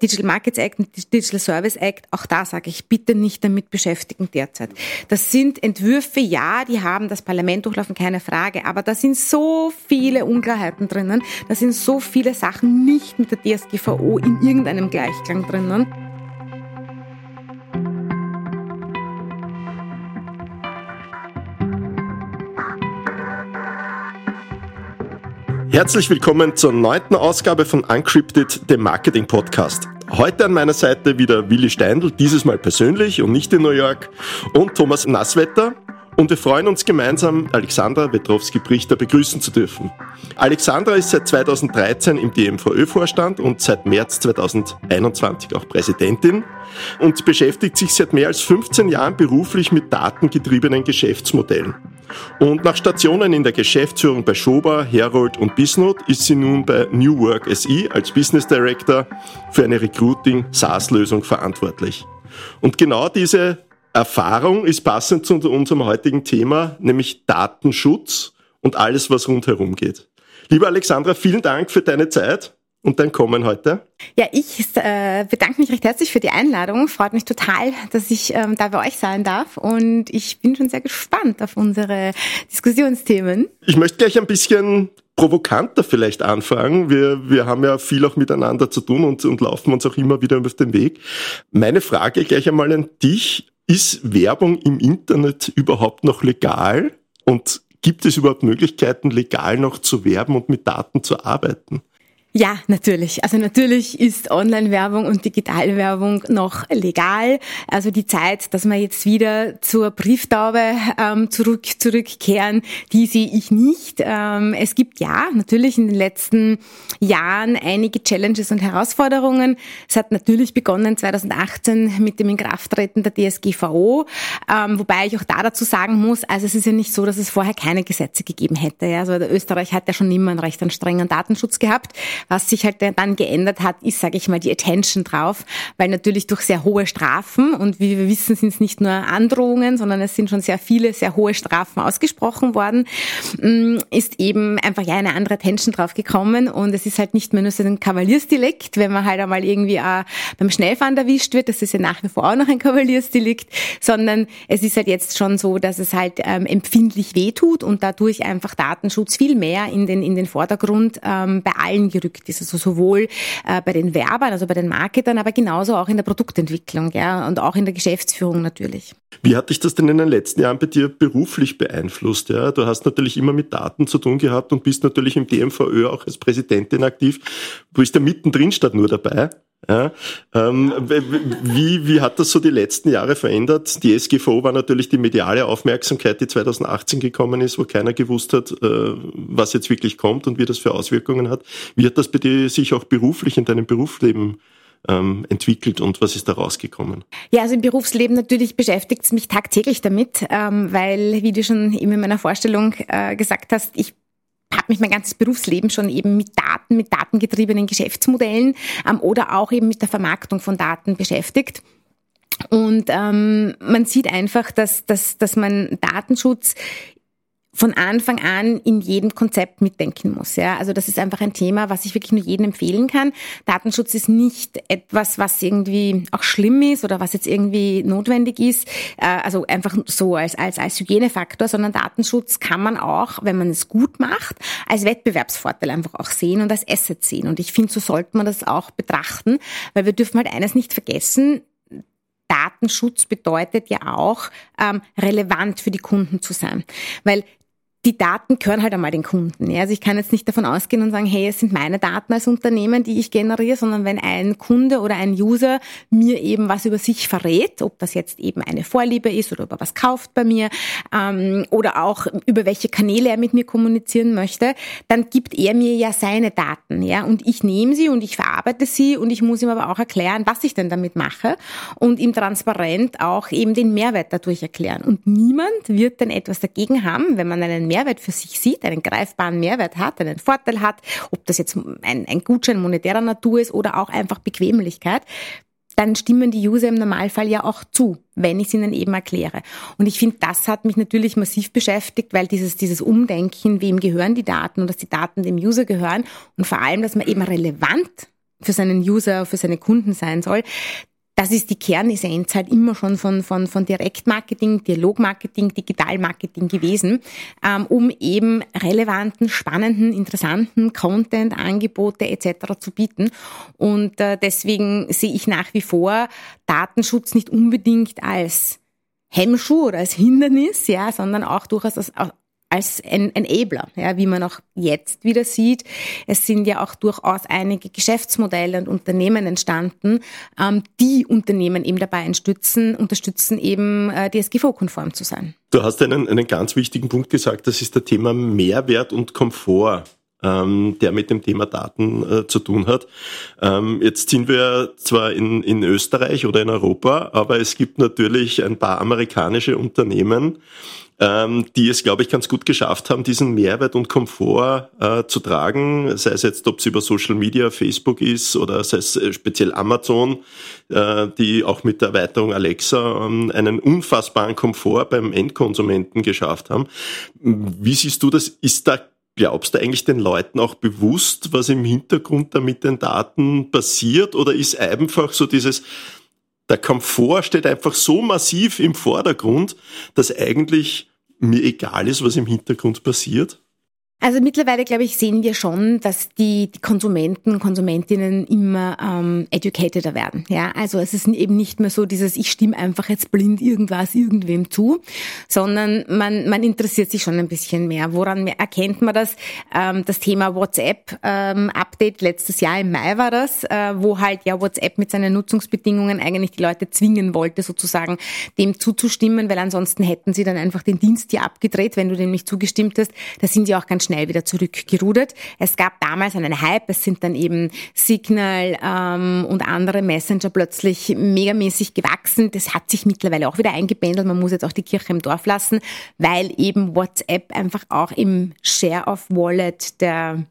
Digital Markets Act und Digital Service Act, auch da sage ich bitte nicht damit beschäftigen derzeit. Das sind Entwürfe, ja, die haben das Parlament durchlaufen, keine Frage, aber da sind so viele Unklarheiten drinnen, da sind so viele Sachen nicht mit der DSGVO in irgendeinem Gleichklang drinnen. Herzlich willkommen zur neunten Ausgabe von Uncrypted, dem Marketing Podcast. Heute an meiner Seite wieder Willi Steindl, dieses Mal persönlich und nicht in New York, und Thomas Nasswetter. Und wir freuen uns gemeinsam, Alexandra Wetrowski-Brichter begrüßen zu dürfen. Alexandra ist seit 2013 im DMVÖ-Vorstand und seit März 2021 auch Präsidentin und beschäftigt sich seit mehr als 15 Jahren beruflich mit datengetriebenen Geschäftsmodellen. Und nach Stationen in der Geschäftsführung bei Schober, Herold und Bisnot ist sie nun bei New Work SE als Business Director für eine Recruiting SaaS-Lösung verantwortlich. Und genau diese Erfahrung ist passend zu unserem heutigen Thema, nämlich Datenschutz und alles, was rundherum geht. Liebe Alexandra, vielen Dank für deine Zeit und dein Kommen heute. Ja, ich äh, bedanke mich recht herzlich für die Einladung. Freut mich total, dass ich ähm, da bei euch sein darf. Und ich bin schon sehr gespannt auf unsere Diskussionsthemen. Ich möchte gleich ein bisschen provokanter vielleicht anfangen. Wir, wir haben ja viel auch miteinander zu tun und, und laufen uns auch immer wieder auf den Weg. Meine Frage gleich einmal an dich. Ist Werbung im Internet überhaupt noch legal? Und gibt es überhaupt Möglichkeiten, legal noch zu werben und mit Daten zu arbeiten? Ja, natürlich. Also natürlich ist Online-Werbung und Digitalwerbung noch legal. Also die Zeit, dass wir jetzt wieder zur Brieftaube ähm, zurück zurückkehren, die sehe ich nicht. Ähm, es gibt ja natürlich in den letzten Jahren einige Challenges und Herausforderungen. Es hat natürlich begonnen 2018 mit dem Inkrafttreten der DSGVO, ähm, wobei ich auch da dazu sagen muss, also es ist ja nicht so, dass es vorher keine Gesetze gegeben hätte. Ja? Also Österreich hat ja schon immer einen recht strengen Datenschutz gehabt. Was sich halt dann geändert hat, ist, sage ich mal, die Attention drauf, weil natürlich durch sehr hohe Strafen und wie wir wissen, sind es nicht nur Androhungen, sondern es sind schon sehr viele, sehr hohe Strafen ausgesprochen worden, mm, ist eben einfach ja eine andere Attention drauf gekommen. Und es ist halt nicht mehr nur so ein Kavaliersdelikt, wenn man halt einmal irgendwie auch beim Schnellfahren erwischt wird, das ist ja nach wie vor auch noch ein Kavaliersdelikt, sondern es ist halt jetzt schon so, dass es halt ähm, empfindlich wehtut und dadurch einfach Datenschutz viel mehr in den, in den Vordergrund ähm, bei allen gerückt gerückt ist. Also sowohl äh, bei den Werbern, also bei den Marketern, aber genauso auch in der Produktentwicklung ja, und auch in der Geschäftsführung natürlich. Wie hat dich das denn in den letzten Jahren bei dir beruflich beeinflusst? Ja? Du hast natürlich immer mit Daten zu tun gehabt und bist natürlich im DMVÖ auch als Präsidentin aktiv. Du bist ja mittendrin statt nur dabei. Ja, ähm, wie, wie hat das so die letzten Jahre verändert? Die SGVO war natürlich die mediale Aufmerksamkeit, die 2018 gekommen ist, wo keiner gewusst hat, äh, was jetzt wirklich kommt und wie das für Auswirkungen hat. Wie hat das bei dir sich auch beruflich in deinem Berufsleben ähm, entwickelt und was ist da rausgekommen? Ja, also im Berufsleben natürlich beschäftigt es mich tagtäglich damit, ähm, weil, wie du schon eben in meiner Vorstellung äh, gesagt hast, ich habe mich mein ganzes Berufsleben schon eben mit Daten, mit datengetriebenen Geschäftsmodellen ähm, oder auch eben mit der Vermarktung von Daten beschäftigt. Und ähm, man sieht einfach, dass, dass, dass man Datenschutz von Anfang an in jedem Konzept mitdenken muss. Ja, also das ist einfach ein Thema, was ich wirklich nur jedem empfehlen kann. Datenschutz ist nicht etwas, was irgendwie auch schlimm ist oder was jetzt irgendwie notwendig ist. Äh, also einfach so als als als Hygienefaktor, sondern Datenschutz kann man auch, wenn man es gut macht, als Wettbewerbsvorteil einfach auch sehen und als Asset sehen. Und ich finde, so sollte man das auch betrachten, weil wir dürfen halt eines nicht vergessen: Datenschutz bedeutet ja auch, ähm, relevant für die Kunden zu sein. Weil die Daten gehören halt einmal den Kunden. Ja? Also ich kann jetzt nicht davon ausgehen und sagen, hey, es sind meine Daten als Unternehmen, die ich generiere, sondern wenn ein Kunde oder ein User mir eben was über sich verrät, ob das jetzt eben eine Vorliebe ist oder ob er was kauft bei mir ähm, oder auch über welche Kanäle er mit mir kommunizieren möchte, dann gibt er mir ja seine Daten. Ja? Und ich nehme sie und ich verarbeite sie und ich muss ihm aber auch erklären, was ich denn damit mache und ihm transparent auch eben den Mehrwert dadurch erklären. Und niemand wird denn etwas dagegen haben, wenn man einen Mehrwert für sich sieht, einen greifbaren Mehrwert hat, einen Vorteil hat, ob das jetzt ein, ein Gutschein monetärer Natur ist oder auch einfach Bequemlichkeit, dann stimmen die User im Normalfall ja auch zu, wenn ich es ihnen eben erkläre. Und ich finde, das hat mich natürlich massiv beschäftigt, weil dieses, dieses Umdenken, wem gehören die Daten und dass die Daten dem User gehören und vor allem, dass man eben relevant für seinen User, für seine Kunden sein soll. Das ist die Kernessenz halt immer schon von, von, von Direktmarketing, Dialogmarketing, Digitalmarketing gewesen, ähm, um eben relevanten, spannenden, interessanten Content, Angebote etc. zu bieten. Und äh, deswegen sehe ich nach wie vor Datenschutz nicht unbedingt als Hemmschuh oder als Hindernis, ja, sondern auch durchaus als, als ein Enabler, ja, wie man auch jetzt wieder sieht. Es sind ja auch durchaus einige Geschäftsmodelle und Unternehmen entstanden, ähm, die Unternehmen eben dabei unterstützen, unterstützen eben äh, DSGVO-konform zu sein. Du hast einen, einen ganz wichtigen Punkt gesagt, das ist der Thema Mehrwert und Komfort ähm, der mit dem Thema Daten äh, zu tun hat. Ähm, jetzt sind wir zwar in, in Österreich oder in Europa, aber es gibt natürlich ein paar amerikanische Unternehmen, ähm, die es, glaube ich, ganz gut geschafft haben, diesen Mehrwert und Komfort äh, zu tragen, sei es jetzt, ob es über Social Media, Facebook ist oder sei es äh, speziell Amazon, äh, die auch mit der Erweiterung Alexa ähm, einen unfassbaren Komfort beim Endkonsumenten geschafft haben. Wie siehst du das? Ist da Glaubst du eigentlich den Leuten auch bewusst, was im Hintergrund da mit den Daten passiert? Oder ist einfach so dieses, der Komfort steht einfach so massiv im Vordergrund, dass eigentlich mir egal ist, was im Hintergrund passiert? Also mittlerweile, glaube ich, sehen wir schon, dass die, die Konsumenten, Konsumentinnen immer ähm, educateder werden. Ja, also es ist eben nicht mehr so dieses, ich stimme einfach jetzt blind irgendwas irgendwem zu, sondern man, man interessiert sich schon ein bisschen mehr. Woran erkennt man das? Ähm, das Thema WhatsApp-Update ähm, letztes Jahr im Mai war das, äh, wo halt ja WhatsApp mit seinen Nutzungsbedingungen eigentlich die Leute zwingen wollte, sozusagen dem zuzustimmen, weil ansonsten hätten sie dann einfach den Dienst hier abgedreht, wenn du dem nicht zugestimmt hast. Da sind sie auch ganz schnell wieder zurückgerudert. Es gab damals einen Hype, es sind dann eben Signal ähm, und andere Messenger plötzlich megamäßig gewachsen. Das hat sich mittlerweile auch wieder eingependelt. Man muss jetzt auch die Kirche im Dorf lassen, weil eben WhatsApp einfach auch im Share of Wallet der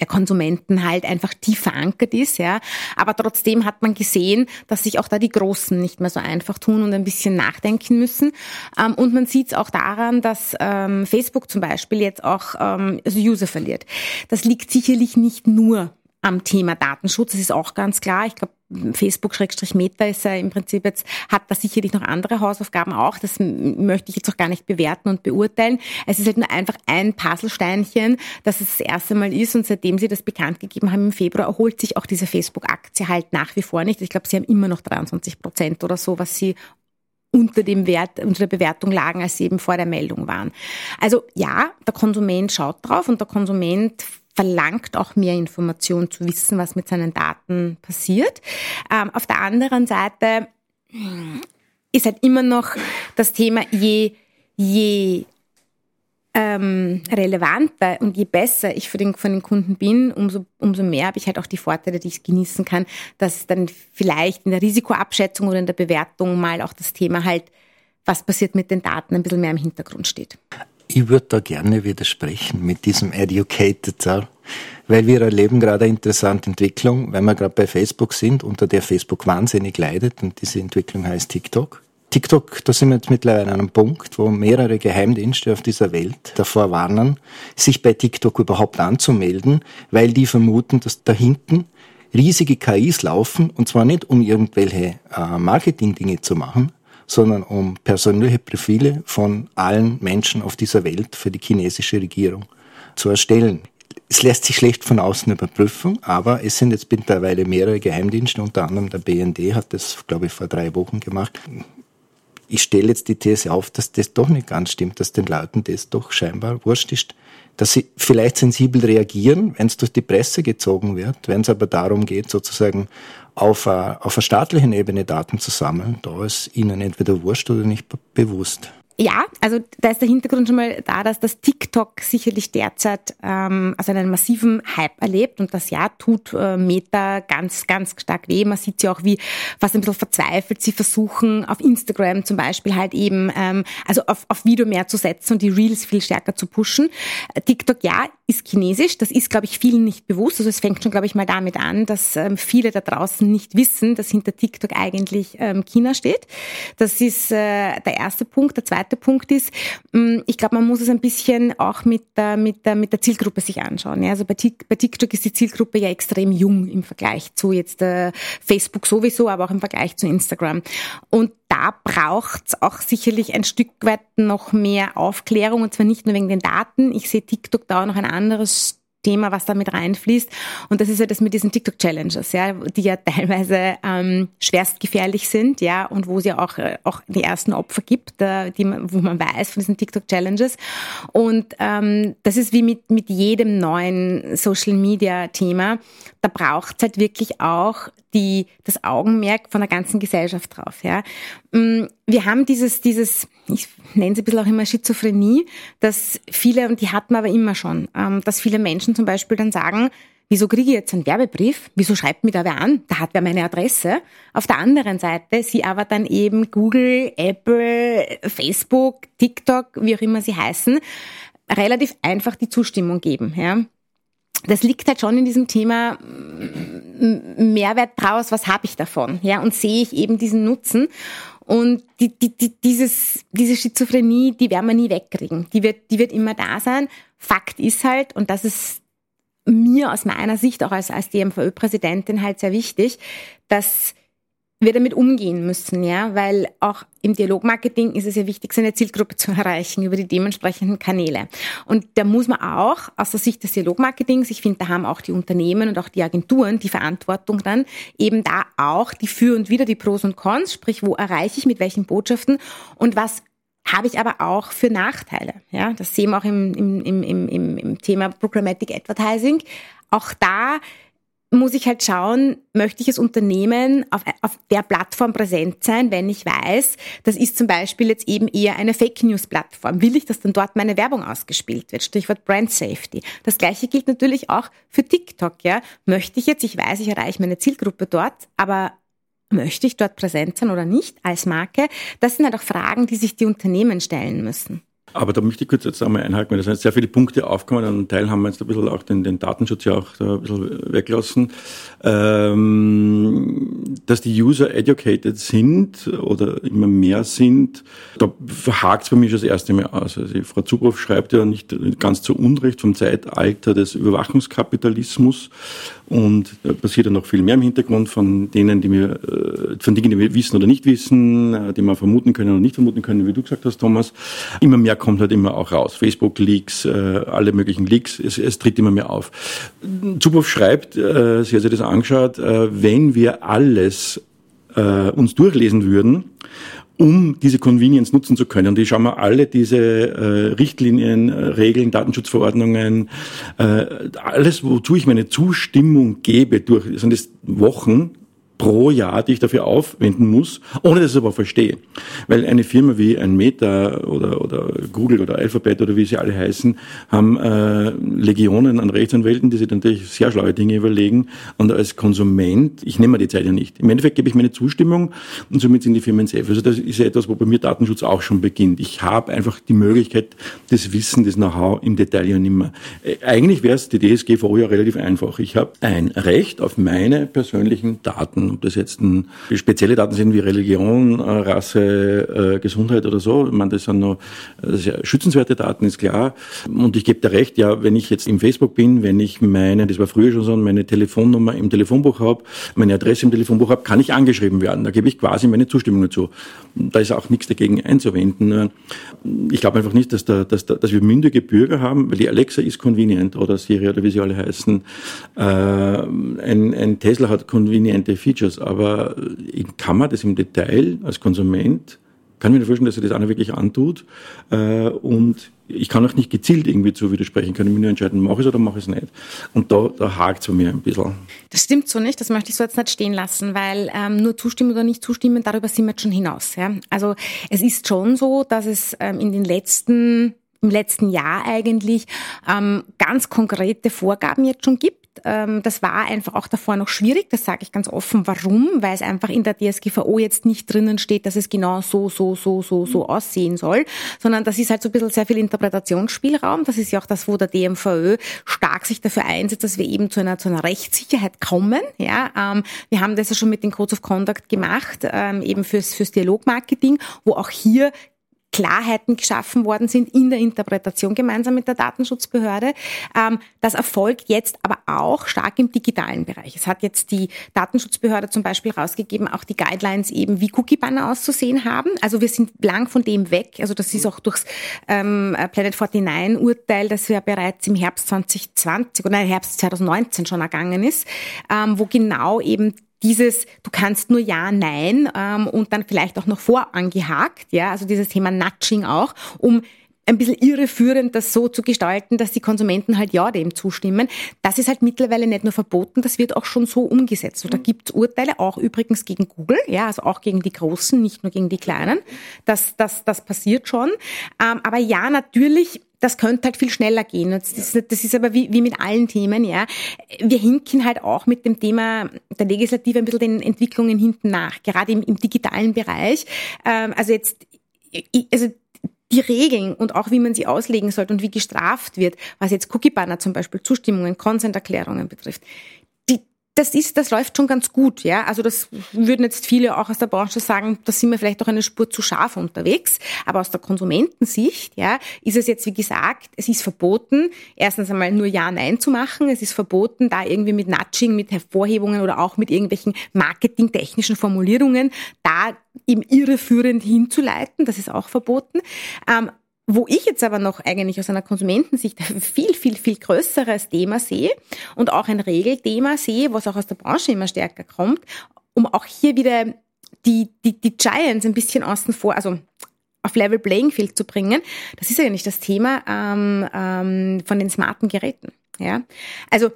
der Konsumenten halt einfach tief verankert ist, ja. Aber trotzdem hat man gesehen, dass sich auch da die Großen nicht mehr so einfach tun und ein bisschen nachdenken müssen. Ähm, und man sieht es auch daran, dass ähm, Facebook zum Beispiel jetzt auch ähm, also User verliert. Das liegt sicherlich nicht nur am Thema Datenschutz. Das ist auch ganz klar. Ich glaube, Facebook-Meta ist ja im Prinzip jetzt, hat da sicherlich noch andere Hausaufgaben auch. Das möchte ich jetzt auch gar nicht bewerten und beurteilen. Es ist halt nur einfach ein Puzzlesteinchen, dass es das erste Mal ist und seitdem sie das bekannt gegeben haben im Februar, erholt sich auch diese Facebook-Aktie halt nach wie vor nicht. Ich glaube, sie haben immer noch 23 Prozent oder so, was sie unter dem Wert, unter der Bewertung lagen, als sie eben vor der Meldung waren. Also ja, der Konsument schaut drauf und der Konsument verlangt auch mehr Information zu wissen, was mit seinen Daten passiert. Ähm, auf der anderen Seite ist halt immer noch das Thema, je, je ähm, relevanter und je besser ich für den, von den Kunden bin, umso, umso mehr habe ich halt auch die Vorteile, die ich genießen kann, dass dann vielleicht in der Risikoabschätzung oder in der Bewertung mal auch das Thema halt, was passiert mit den Daten, ein bisschen mehr im Hintergrund steht. Ich würde da gerne widersprechen mit diesem Educated, weil wir erleben gerade eine interessante Entwicklung, weil wir gerade bei Facebook sind, unter der Facebook wahnsinnig leidet und diese Entwicklung heißt TikTok. TikTok, da sind wir jetzt mittlerweile an einem Punkt, wo mehrere Geheimdienste auf dieser Welt davor warnen, sich bei TikTok überhaupt anzumelden, weil die vermuten, dass da hinten riesige KIs laufen und zwar nicht um irgendwelche äh, Marketing-Dinge zu machen, sondern um persönliche Profile von allen Menschen auf dieser Welt für die chinesische Regierung zu erstellen. Es lässt sich schlecht von außen überprüfen, aber es sind jetzt mittlerweile mehrere Geheimdienste, unter anderem der BND hat das, glaube ich, vor drei Wochen gemacht. Ich stelle jetzt die These auf, dass das doch nicht ganz stimmt, dass den Leuten das doch scheinbar wurscht ist, dass sie vielleicht sensibel reagieren, wenn es durch die Presse gezogen wird, wenn es aber darum geht, sozusagen auf einer, auf staatlichen Ebene Daten zu sammeln, da ist ihnen entweder wurscht oder nicht bewusst. Ja, also da ist der Hintergrund schon mal da, dass das TikTok sicherlich derzeit ähm, also einen massiven Hype erlebt und das ja tut äh, Meta ganz, ganz stark weh. Man sieht ja auch, wie fast ein bisschen verzweifelt sie versuchen, auf Instagram zum Beispiel halt eben, ähm, also auf, auf Video mehr zu setzen und die Reels viel stärker zu pushen. TikTok ja, ist Chinesisch. Das ist, glaube ich, vielen nicht bewusst. Also es fängt schon, glaube ich, mal damit an, dass ähm, viele da draußen nicht wissen, dass hinter TikTok eigentlich ähm, China steht. Das ist äh, der erste Punkt. Der zweite Punkt ist, ähm, ich glaube, man muss es ein bisschen auch mit der, mit der, mit der Zielgruppe sich anschauen. Also bei, bei TikTok ist die Zielgruppe ja extrem jung im Vergleich zu jetzt äh, Facebook sowieso, aber auch im Vergleich zu Instagram. Und da braucht es auch sicherlich ein Stück weit noch mehr Aufklärung und zwar nicht nur wegen den Daten. Ich sehe TikTok da auch noch ein anderes Thema, was da mit reinfließt. Und das ist ja das mit diesen TikTok-Challenges, ja, die ja teilweise ähm, schwerst gefährlich sind, ja, und wo es ja auch, äh, auch die ersten Opfer gibt, äh, die man, wo man weiß von diesen TikTok-Challenges. Und ähm, das ist wie mit, mit jedem neuen Social-Media-Thema. Da braucht es halt wirklich auch die, das Augenmerk von der ganzen Gesellschaft drauf. Ja. Mm, wir haben dieses, dieses, ich nenne es ein bisschen auch immer Schizophrenie, dass viele, und die hatten wir aber immer schon, ähm, dass viele Menschen zum Beispiel dann sagen, Wieso kriege ich jetzt einen Werbebrief? Wieso schreibt mir da wer an? Da hat wer meine Adresse. Auf der anderen Seite, sie aber dann eben Google, Apple, Facebook, TikTok, wie auch immer sie heißen, relativ einfach die Zustimmung geben. Ja? das liegt halt schon in diesem Thema Mehrwert draus, was habe ich davon? Ja, und sehe ich eben diesen Nutzen. Und die, die, die, dieses, diese Schizophrenie, die werden wir nie wegkriegen. Die wird, die wird immer da sein. Fakt ist halt, und das ist mir aus meiner Sicht auch als, als DMVÖ-Präsidentin halt sehr wichtig, dass wir damit umgehen müssen, ja, weil auch im Dialogmarketing ist es ja wichtig, seine Zielgruppe zu erreichen über die dementsprechenden Kanäle. Und da muss man auch aus der Sicht des Dialogmarketings, ich finde, da haben auch die Unternehmen und auch die Agenturen die Verantwortung dann, eben da auch die Für und Wider, die Pros und Cons, sprich, wo erreiche ich mit welchen Botschaften und was habe ich aber auch für Nachteile. Ja, das sehen wir auch im, im, im, im, im Thema Programmatic Advertising. Auch da muss ich halt schauen, möchte ich als Unternehmen auf, auf der Plattform präsent sein, wenn ich weiß, das ist zum Beispiel jetzt eben eher eine Fake News Plattform. Will ich, dass dann dort meine Werbung ausgespielt wird? Stichwort Brand Safety. Das gleiche gilt natürlich auch für TikTok, ja. Möchte ich jetzt, ich weiß, ich erreiche meine Zielgruppe dort, aber möchte ich dort präsent sein oder nicht als Marke? Das sind halt auch Fragen, die sich die Unternehmen stellen müssen. Aber da möchte ich kurz jetzt einmal einhaken, weil da sind sehr viele Punkte aufgekommen. Einen Teil haben wir jetzt ein bisschen auch den, den Datenschutz ja auch da ein bisschen weggelassen. Ähm, dass die User educated sind oder immer mehr sind, da hakt es bei mir schon das erste Mal aus. Also Frau Zubrov schreibt ja nicht ganz zu Unrecht vom Zeitalter des Überwachungskapitalismus. Und da passiert ja noch viel mehr im Hintergrund von denen, die wir, äh, von Dingen, die wir wissen oder nicht wissen, äh, die wir vermuten können oder nicht vermuten können, wie du gesagt hast, Thomas. Immer mehr kommt halt immer auch raus. Facebook-Leaks, äh, alle möglichen Leaks, es, es tritt immer mehr auf. Zuboff schreibt, sie hat sich das angeschaut, wenn wir alles uns durchlesen würden, um diese Convenience nutzen zu können. Und ich schaue mir alle diese äh, Richtlinien, äh, Regeln, Datenschutzverordnungen, äh, alles, wozu ich meine Zustimmung gebe, durch, sind es Wochen, pro Jahr, die ich dafür aufwenden muss, ohne dass ich es aber verstehe. Weil eine Firma wie ein Meta oder, oder Google oder Alphabet oder wie sie alle heißen, haben äh, Legionen an Rechtsanwälten, die sich natürlich sehr schlaue Dinge überlegen. Und als Konsument, ich nehme mir die Zeit ja nicht. Im Endeffekt gebe ich meine Zustimmung und somit sind die Firmen safe. Also das ist ja etwas, wo bei mir Datenschutz auch schon beginnt. Ich habe einfach die Möglichkeit, das Wissen, das Know-how im Detail ja nicht mehr. Äh, eigentlich wäre es die DSGVO ja relativ einfach. Ich habe ein Recht auf meine persönlichen Daten ob das jetzt ein, spezielle Daten sind wie Religion, äh, Rasse, äh, Gesundheit oder so. Ich meine, das sind noch ja schützenswerte Daten, ist klar. Und ich gebe dir recht, ja, wenn ich jetzt im Facebook bin, wenn ich meine, das war früher schon so, meine Telefonnummer im Telefonbuch habe, meine Adresse im Telefonbuch habe, kann ich angeschrieben werden. Da gebe ich quasi meine Zustimmung dazu. Da ist auch nichts dagegen einzuwenden. Ich glaube einfach nicht, dass, da, dass, da, dass wir mündige Bürger haben, weil die Alexa ist convenient oder Siri oder wie sie alle heißen. Äh, ein, ein Tesla hat conveniente Features, aber kann man das im Detail als Konsument, kann ich mir vorstellen, dass er das einer wirklich antut äh, und ich kann auch nicht gezielt irgendwie zu widersprechen, kann ich mir nur entscheiden, mache ich es oder mache ich es nicht. Und da, da hakt es bei mir ein bisschen. Das stimmt so nicht, das möchte ich so jetzt nicht stehen lassen, weil ähm, nur zustimmen oder nicht zustimmen, darüber sind wir jetzt schon hinaus. Ja? Also es ist schon so, dass es ähm, in den letzten im letzten Jahr eigentlich ähm, ganz konkrete Vorgaben jetzt schon gibt Ähm, das war einfach auch davor noch schwierig, das sage ich ganz offen. Warum? Weil es einfach in der DSGVO jetzt nicht drinnen steht, dass es genau so, so, so, so, so aussehen soll, sondern das ist halt so ein bisschen sehr viel Interpretationsspielraum. Das ist ja auch das, wo der DMVÖ stark sich dafür einsetzt, dass wir eben zu einer, zu einer Rechtssicherheit kommen. Ja, ähm, wir haben das ja schon mit den Codes of Conduct gemacht, ähm, eben fürs, fürs Dialogmarketing, wo auch hier Klarheiten geschaffen worden sind in der Interpretation gemeinsam mit der Datenschutzbehörde. Ähm, das erfolgt jetzt aber auch stark im digitalen Bereich. Es hat jetzt die Datenschutzbehörde zum Beispiel rausgegeben, auch die Guidelines eben, wie Cookie-Banner auszusehen haben. Also wir sind lang von dem weg. Also das ist auch durchs ähm, Planet 49 Urteil, das ja bereits im Herbst 2020 oder Herbst 2019 schon ergangen ist, ähm, wo genau eben dieses, du kannst nur Ja, Nein ähm, und dann vielleicht auch noch vorangehakt, ja, also dieses Thema Nudging auch, um ein bisschen irreführend das so zu gestalten, dass die Konsumenten halt ja dem zustimmen. Das ist halt mittlerweile nicht nur verboten, das wird auch schon so umgesetzt. Und da gibt es Urteile, auch übrigens gegen Google, ja, also auch gegen die Großen, nicht nur gegen die Kleinen. Das, das, das passiert schon. Ähm, aber ja, natürlich das könnte halt viel schneller gehen. Das ist, das ist aber wie, wie mit allen Themen, ja. Wir hinken halt auch mit dem Thema der Legislative ein bisschen den Entwicklungen hinten nach, gerade im, im digitalen Bereich. Ähm, also jetzt, also die Regeln und auch wie man sie auslegen sollte und wie gestraft wird, was jetzt Cookie-Banner zum Beispiel, Zustimmungen, Consent-Erklärungen betrifft, das ist, das läuft schon ganz gut, ja. Also das würden jetzt viele auch aus der Branche sagen, da sind wir vielleicht auch eine Spur zu scharf unterwegs. Aber aus der Konsumentensicht, ja, ist es jetzt, wie gesagt, es ist verboten, erstens einmal nur Ja, Nein zu machen. Es ist verboten, da irgendwie mit Nudging, mit Hervorhebungen oder auch mit irgendwelchen marketingtechnischen Formulierungen da im irreführend hinzuleiten. Das ist auch verboten. Ähm, wo ich jetzt aber noch eigentlich aus einer Konsumentensicht ein viel, viel, viel größeres Thema sehe und auch ein Regelthema sehe, was auch aus der Branche immer stärker kommt, um auch hier wieder die, die, die Giants ein bisschen außen vor, also auf Level Playing Field zu bringen, das ist nicht das Thema ähm, ähm, von den smarten Geräten. Ja, also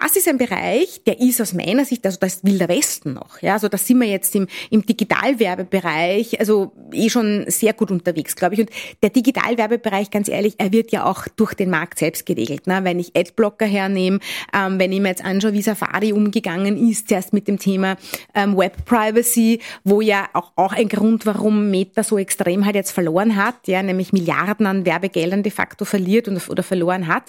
das ist ein Bereich, der ist aus meiner Sicht, also das ist Wilder Westen noch. Ja, also da sind wir jetzt im, im Digitalwerbebereich, also eh schon sehr gut unterwegs, glaube ich. Und der Digitalwerbebereich, ganz ehrlich, er wird ja auch durch den Markt selbst geregelt. Ne? Wenn ich Adblocker hernehme, ähm, wenn ich mir jetzt anschaue, wie Safari umgegangen ist, zuerst mit dem Thema ähm, Web Privacy, wo ja auch, auch ein Grund, warum Meta so extrem halt jetzt verloren hat, ja, nämlich Milliarden an Werbegeldern de facto verliert und, oder verloren hat,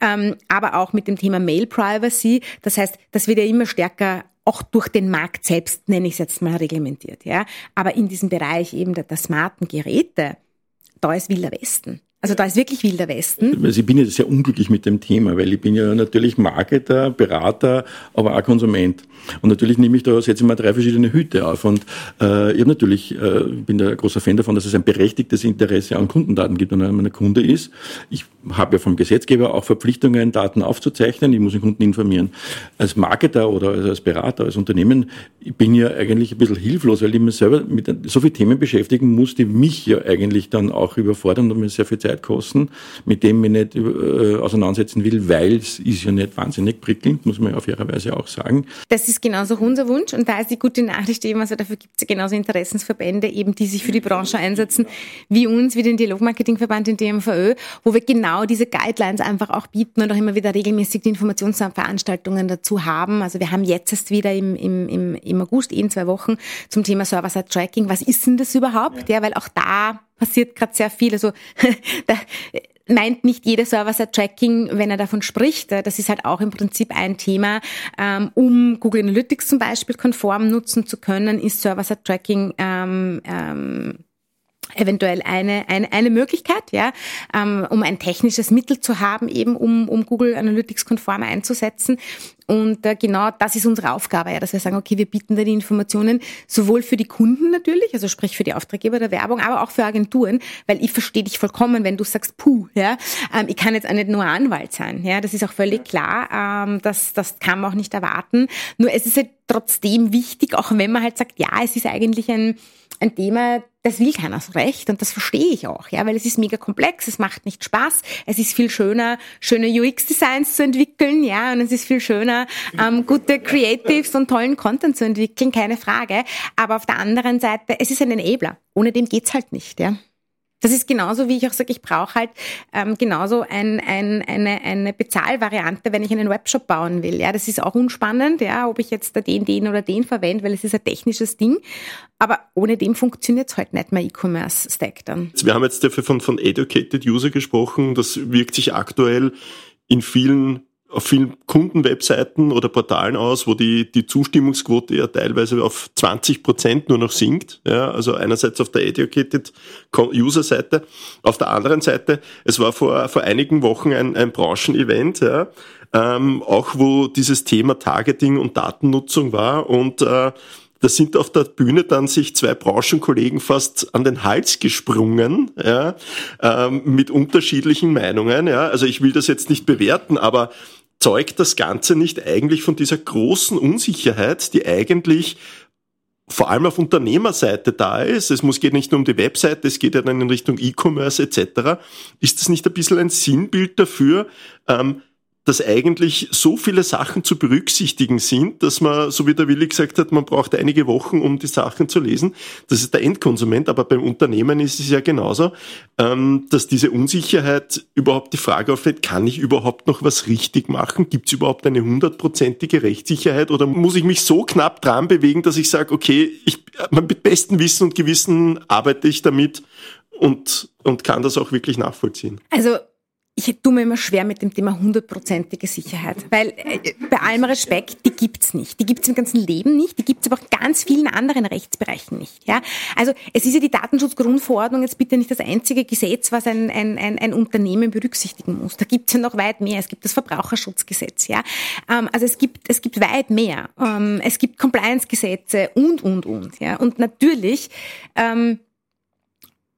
ähm, aber auch mit dem Thema Mail Privacy sie. Das heißt, das wird ja immer stärker auch durch den Markt selbst, nenne ich es jetzt mal, reglementiert. Ja? Aber in diesem Bereich eben der, der smarten Geräte, da ist Wilder Westen. Also da ist wirklich Wilder Westen. Also ich bin ja sehr unglücklich mit dem Thema, weil ich bin ja natürlich Marketer, Berater, aber auch Konsument. Und natürlich nehme ich da, setze ich mal drei verschiedene Hüte auf. Und äh, ich habe natürlich, äh, bin da großer Fan davon, dass es ein berechtigtes Interesse an Kundendaten gibt, wenn er mein Kunde ist. Ich habe ja vom Gesetzgeber auch Verpflichtungen, Daten aufzuzeichnen. Ich muss den Kunden informieren. Als Marketer oder als Berater, als Unternehmen, ich bin ja eigentlich ein bisschen hilflos, weil ich mich selber mit so vielen Themen beschäftigen muss, die mich ja eigentlich dann auch überfordern und mir sehr viel Zeit kosten, mit dem ich nicht äh, auseinandersetzen will, weil es ist ja nicht wahnsinnig prickelnd, muss man ja auf ihrer Weise auch sagen. Das ist genauso unser Wunsch und da ist die gute Nachricht eben, also dafür gibt es ja genauso Interessensverbände eben, die sich für die Branche einsetzen, wie uns, wie den Dialogmarketingverband, den DMVÖ, wo wir genau diese Guidelines einfach auch bieten und auch immer wieder regelmäßig die Informationsveranstaltungen dazu haben. Also wir haben jetzt erst wieder im, im, im, im August, in zwei Wochen, zum Thema Server-Side-Tracking. Was ist denn das überhaupt? Ja, ja weil auch da passiert gerade sehr viel. Also da meint nicht jeder Server-Side-Tracking, wenn er davon spricht. Das ist halt auch im Prinzip ein Thema, ähm, um Google Analytics zum Beispiel konform nutzen zu können, ist Server-Side-Tracking ähm, ähm, eventuell eine, eine, eine Möglichkeit, ja, ähm, um ein technisches Mittel zu haben, eben um, um Google Analytics konform einzusetzen. Und äh, genau das ist unsere Aufgabe, ja, dass wir sagen, okay, wir bieten da die Informationen sowohl für die Kunden natürlich, also sprich für die Auftraggeber der Werbung, aber auch für Agenturen, weil ich verstehe dich vollkommen, wenn du sagst, puh, ja, ähm, ich kann jetzt auch nicht nur Anwalt sein, ja, das ist auch völlig klar, ähm, das, das kann man auch nicht erwarten. Nur es ist halt trotzdem wichtig, auch wenn man halt sagt, ja, es ist eigentlich ein, ein Thema, das will keiner so recht und das verstehe ich auch, ja, weil es ist mega komplex, es macht nicht Spaß, es ist viel schöner, schöne UX-Designs zu entwickeln, ja, und es ist viel schöner, ähm, gute Creatives und tollen Content zu entwickeln, keine Frage. Aber auf der anderen Seite, es ist ein Enabler. Ohne dem geht's halt nicht, ja. Das ist genauso, wie ich auch sage, ich brauche halt ähm, genauso ein, ein, eine, eine Bezahlvariante, wenn ich einen Webshop bauen will. Ja, das ist auch unspannend, ja, ob ich jetzt den, den oder den verwende, weil es ist ein technisches Ding. Aber ohne dem funktioniert es halt nicht mehr E-Commerce-Stack dann. Wir haben jetzt dafür von, von Educated User gesprochen. Das wirkt sich aktuell in vielen auf vielen Kundenwebseiten oder Portalen aus, wo die, die Zustimmungsquote ja teilweise auf 20 Prozent nur noch sinkt. Ja, also einerseits auf der Educated User Seite, auf der anderen Seite, es war vor, vor einigen Wochen ein, ein Branchenevent, ja, ähm, auch wo dieses Thema Targeting und Datennutzung war und äh, da sind auf der Bühne dann sich zwei Branchenkollegen fast an den Hals gesprungen, ja, ähm, mit unterschiedlichen Meinungen. Ja. Also ich will das jetzt nicht bewerten, aber zeugt das Ganze nicht eigentlich von dieser großen Unsicherheit, die eigentlich vor allem auf Unternehmerseite da ist, es muss geht nicht nur um die Webseite, es geht ja dann in Richtung E-Commerce etc., ist das nicht ein bisschen ein Sinnbild dafür, ähm, dass eigentlich so viele Sachen zu berücksichtigen sind, dass man, so wie der Willi gesagt hat, man braucht einige Wochen, um die Sachen zu lesen. Das ist der Endkonsument, aber beim Unternehmen ist es ja genauso, ähm, dass diese Unsicherheit überhaupt die Frage auflädt, kann ich überhaupt noch was richtig machen? Gibt es überhaupt eine hundertprozentige Rechtssicherheit oder muss ich mich so knapp dran bewegen, dass ich sage, okay, ich, mit bestem Wissen und Gewissen arbeite ich damit und, und kann das auch wirklich nachvollziehen? Also ich tue mir immer schwer mit dem Thema hundertprozentige Sicherheit, weil äh, bei allem Respekt, die gibt's nicht. Die gibt's im ganzen Leben nicht, die gibt's aber auch ganz vielen anderen Rechtsbereichen nicht. Ja, Also es ist ja die Datenschutzgrundverordnung jetzt bitte nicht das einzige Gesetz, was ein, ein, ein, ein Unternehmen berücksichtigen muss. Da gibt's ja noch weit mehr. Es gibt das Verbraucherschutzgesetz. Ja, ähm, Also es gibt, es gibt weit mehr. Ähm, es gibt Compliance-Gesetze und, und, und. Ja, Und natürlich... Ähm,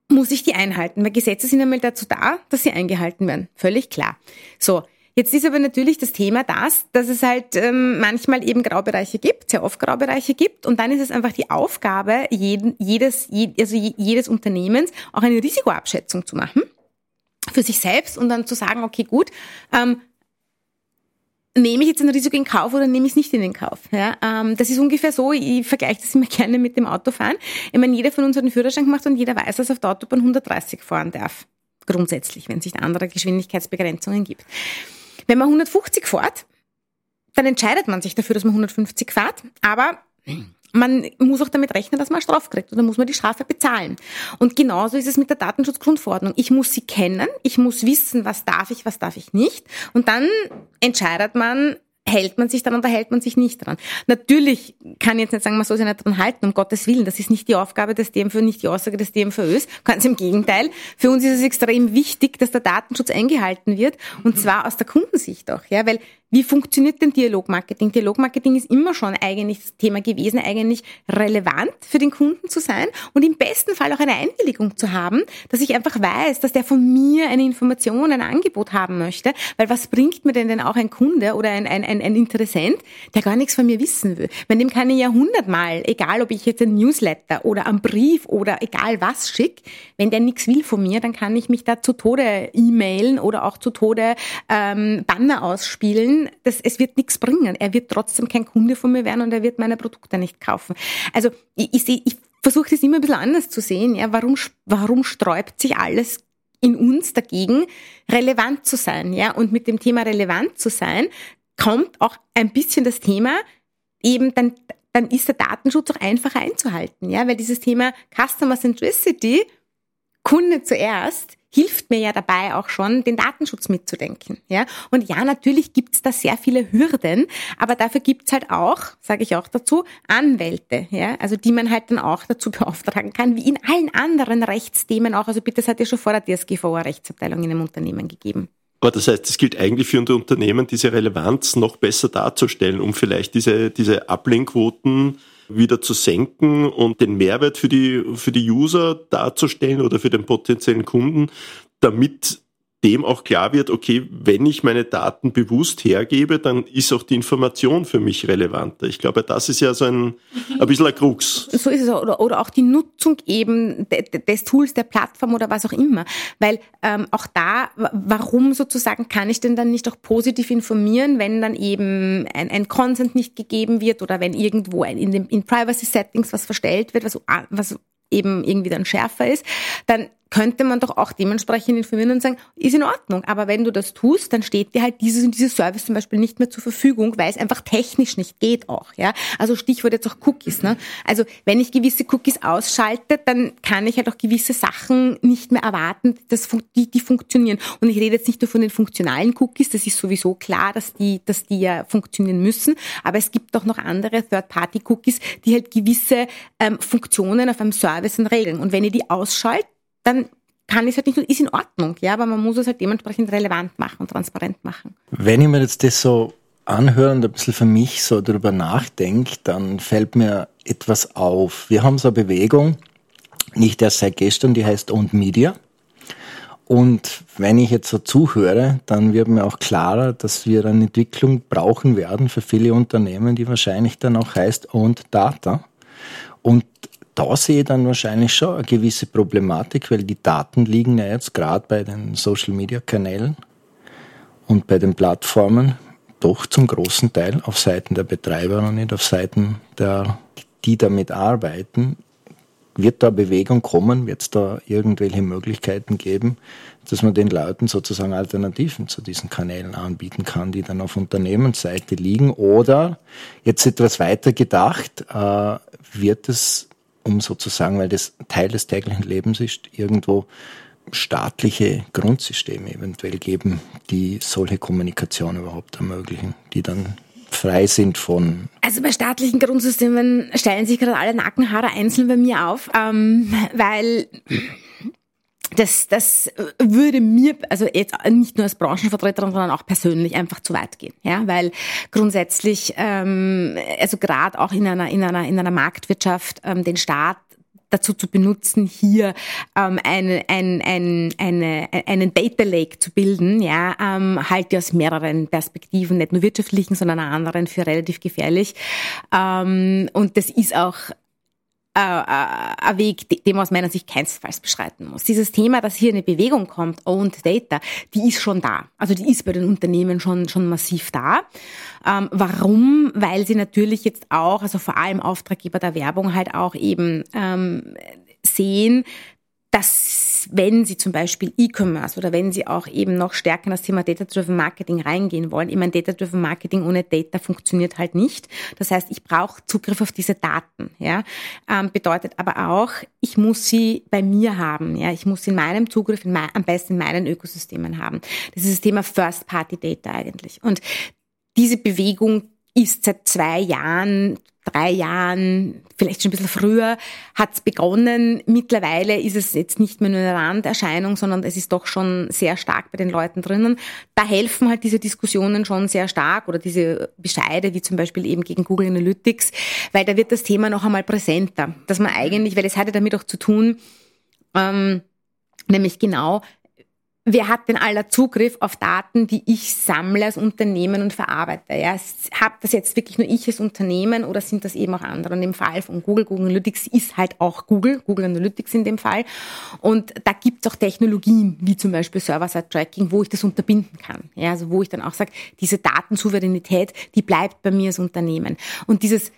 muss ich die einhalten, weil Gesetze sind einmal dazu da, dass sie eingehalten werden. Völlig klar. So. Jetzt ist aber natürlich das Thema das, dass es halt ähm, manchmal eben Graubereiche gibt, sehr oft Graubereiche gibt und dann ist es einfach die Aufgabe jeden, jedes, je, also jedes Unternehmens auch eine Risikoabschätzung zu machen für sich selbst und dann zu sagen, okay, gut, ähm, nehme ich jetzt ein Risiko in Kauf oder nehme ich es nicht in den Kauf? Ja, ähm, das ist ungefähr so, ich vergleiche das immer gerne mit dem Autofahren. Ich meine, jeder von uns hat einen Führerschein gemacht und jeder weiß, dass auf der Autobahn 130 fahren darf. Grundsätzlich, wenn es nicht andere Geschwindigkeitsbegrenzungen gibt. Wenn man 150 fährt, dann entscheidet man sich dafür, dass man 150 fährt, aber man muss auch damit rechnen, dass man Strafe kriegt oder muss man die Strafe bezahlen. Und genauso ist es mit der Datenschutzgrundverordnung. Ich muss sie kennen, ich muss wissen, was darf ich, was darf ich nicht. Und dann entscheidet man, hält man sich dran oder hält man sich nicht dran. Natürlich kann ich jetzt nicht sagen, man soll sich nicht dran halten, um Gottes Willen. Das ist nicht die Aufgabe des DMV, nicht die Aussage des DMVÖs. Ganz im Gegenteil. Für uns ist es extrem wichtig, dass der Datenschutz eingehalten wird. Und zwar aus der Kundensicht auch, ja, weil wie funktioniert denn Dialogmarketing? Dialogmarketing ist immer schon eigentlich das Thema gewesen, eigentlich relevant für den Kunden zu sein und im besten Fall auch eine Einwilligung zu haben, dass ich einfach weiß, dass der von mir eine Information, ein Angebot haben möchte. Weil was bringt mir denn denn auch ein Kunde oder ein, ein, ein, ein Interessent, der gar nichts von mir wissen will? Bei dem kann ich ja hundertmal, egal ob ich jetzt ein Newsletter oder einen Brief oder egal was schicke, wenn der nichts will von mir, dann kann ich mich da zu Tode e-mailen oder auch zu Tode ähm, Banner ausspielen das, es wird nichts bringen. Er wird trotzdem kein Kunde von mir werden und er wird meine Produkte nicht kaufen. Also ich, ich, ich versuche das immer ein bisschen anders zu sehen. Ja, warum, warum sträubt sich alles in uns dagegen, relevant zu sein? Ja, und mit dem Thema relevant zu sein kommt auch ein bisschen das Thema eben dann dann ist der Datenschutz auch einfacher einzuhalten, ja, weil dieses Thema Customer Centricity, Kunde zuerst, hilft mir ja dabei auch schon, den Datenschutz mitzudenken. Ja? Und ja, natürlich gibt's da sehr viele Hürden, aber dafür gibt's halt auch, sage ich auch dazu, Anwälte, ja? also die man halt dann auch dazu beauftragen kann, wie in allen anderen Rechtsthemen auch. Also bitte, das hat ja schon vor der DSGVO eine Rechtsabteilung in einem Unternehmen gegeben. Aber das heißt, es gilt eigentlich für unter Unternehmen, diese Relevanz noch besser darzustellen, um vielleicht diese, diese Ablehnquoten wieder zu senken und den Mehrwert für die, für die User darzustellen oder für den potenziellen Kunden, damit dem auch klar wird, okay, wenn ich meine Daten bewusst hergebe, dann ist auch die Information für mich relevanter. Ich glaube, das ist ja so ein, ein bisschen ein Krux. So ist es. Oder, oder auch die Nutzung eben des Tools, der Plattform oder was auch immer. Weil ähm, auch da, warum sozusagen kann ich denn dann nicht auch positiv informieren, wenn dann eben ein, ein Consent nicht gegeben wird oder wenn irgendwo ein, in, den, in Privacy Settings was verstellt wird, was, was eben irgendwie dann schärfer ist, dann könnte man doch auch dementsprechend informieren und sagen, ist in Ordnung. Aber wenn du das tust, dann steht dir halt dieses und dieses Service zum Beispiel nicht mehr zur Verfügung, weil es einfach technisch nicht geht auch. Ja, also Stichwort jetzt auch Cookies. Ne? Also wenn ich gewisse Cookies ausschalte, dann kann ich halt auch gewisse Sachen nicht mehr erwarten, dass die, die funktionieren. Und ich rede jetzt nicht nur von den funktionalen Cookies. Das ist sowieso klar, dass die, dass die ja funktionieren müssen. Aber es gibt auch noch andere Third-Party-Cookies, die halt gewisse ähm, Funktionen auf einem Service regeln. Und wenn ihr die ausschaltet dann kann ich es halt nicht, ist in Ordnung, ja, aber man muss es halt dementsprechend relevant machen und transparent machen. Wenn ich mir jetzt das so anhöre und ein bisschen für mich so darüber nachdenke, dann fällt mir etwas auf. Wir haben so eine Bewegung, nicht erst seit gestern, die heißt Owned Media. Und wenn ich jetzt so zuhöre, dann wird mir auch klarer, dass wir eine Entwicklung brauchen werden für viele Unternehmen, die wahrscheinlich dann auch heißt Owned Data. Und da sehe ich dann wahrscheinlich schon eine gewisse Problematik, weil die Daten liegen ja jetzt gerade bei den Social-Media-Kanälen und bei den Plattformen doch zum großen Teil auf Seiten der Betreiber und nicht auf Seiten der, die damit arbeiten. Wird da Bewegung kommen? Wird es da irgendwelche Möglichkeiten geben, dass man den Leuten sozusagen Alternativen zu diesen Kanälen anbieten kann, die dann auf Unternehmensseite liegen? Oder jetzt etwas weiter gedacht, äh, wird es um sozusagen, weil das Teil des täglichen Lebens ist, irgendwo staatliche Grundsysteme eventuell geben, die solche Kommunikation überhaupt ermöglichen, die dann frei sind von. Also bei staatlichen Grundsystemen stellen sich gerade alle Nackenhaare einzeln bei mir auf, ähm, weil das, das würde mir, also jetzt nicht nur als Branchenvertreterin, sondern auch persönlich einfach zu weit gehen, ja, weil grundsätzlich, ähm, also gerade auch in einer in einer in einer Marktwirtschaft ähm, den Staat dazu zu benutzen, hier ähm, eine, ein, ein, eine, einen Data Lake zu bilden, ja, ähm, halte ich aus mehreren Perspektiven, nicht nur wirtschaftlichen, sondern anderen für relativ gefährlich. Ähm, und das ist auch äh, äh, ein Weg, den man aus meiner Sicht keinesfalls beschreiten muss. Dieses Thema, dass hier eine Bewegung kommt, Owned Data, die ist schon da. Also die ist bei den Unternehmen schon, schon massiv da. Ähm, warum? Weil sie natürlich jetzt auch, also vor allem Auftraggeber der Werbung halt auch eben ähm, sehen, dass wenn Sie zum Beispiel E-Commerce oder wenn Sie auch eben noch stärker in das Thema Data-Driven Marketing reingehen wollen, ich meine, Data-Driven Marketing ohne Data funktioniert halt nicht. Das heißt, ich brauche Zugriff auf diese Daten. Ja, ähm, bedeutet aber auch, ich muss sie bei mir haben. Ja, ich muss sie in meinem Zugriff, in mein, am besten in meinen Ökosystemen haben. Das ist das Thema First-Party-Data eigentlich. Und diese Bewegung ist seit zwei Jahren drei Jahren, vielleicht schon ein bisschen früher, hat es begonnen. Mittlerweile ist es jetzt nicht mehr nur eine Randerscheinung, sondern es ist doch schon sehr stark bei den Leuten drinnen. Da helfen halt diese Diskussionen schon sehr stark oder diese Bescheide, wie zum Beispiel eben gegen Google Analytics, weil da wird das Thema noch einmal präsenter. Dass man eigentlich, weil es hat ja damit auch zu tun, ähm, nämlich genau, wer hat denn aller Zugriff auf Daten, die ich sammle als Unternehmen und verarbeite? Ja, hab das jetzt wirklich nur ich als Unternehmen oder sind das eben auch andere? Und im Fall von Google, Google Analytics ist halt auch Google, Google Analytics in dem Fall. Und da gibt es auch Technologien, wie zum Beispiel Server-Side-Tracking, wo ich das unterbinden kann. Ja, also wo ich dann auch sage, diese Datensouveränität, die bleibt bei mir als Unternehmen. Und dieses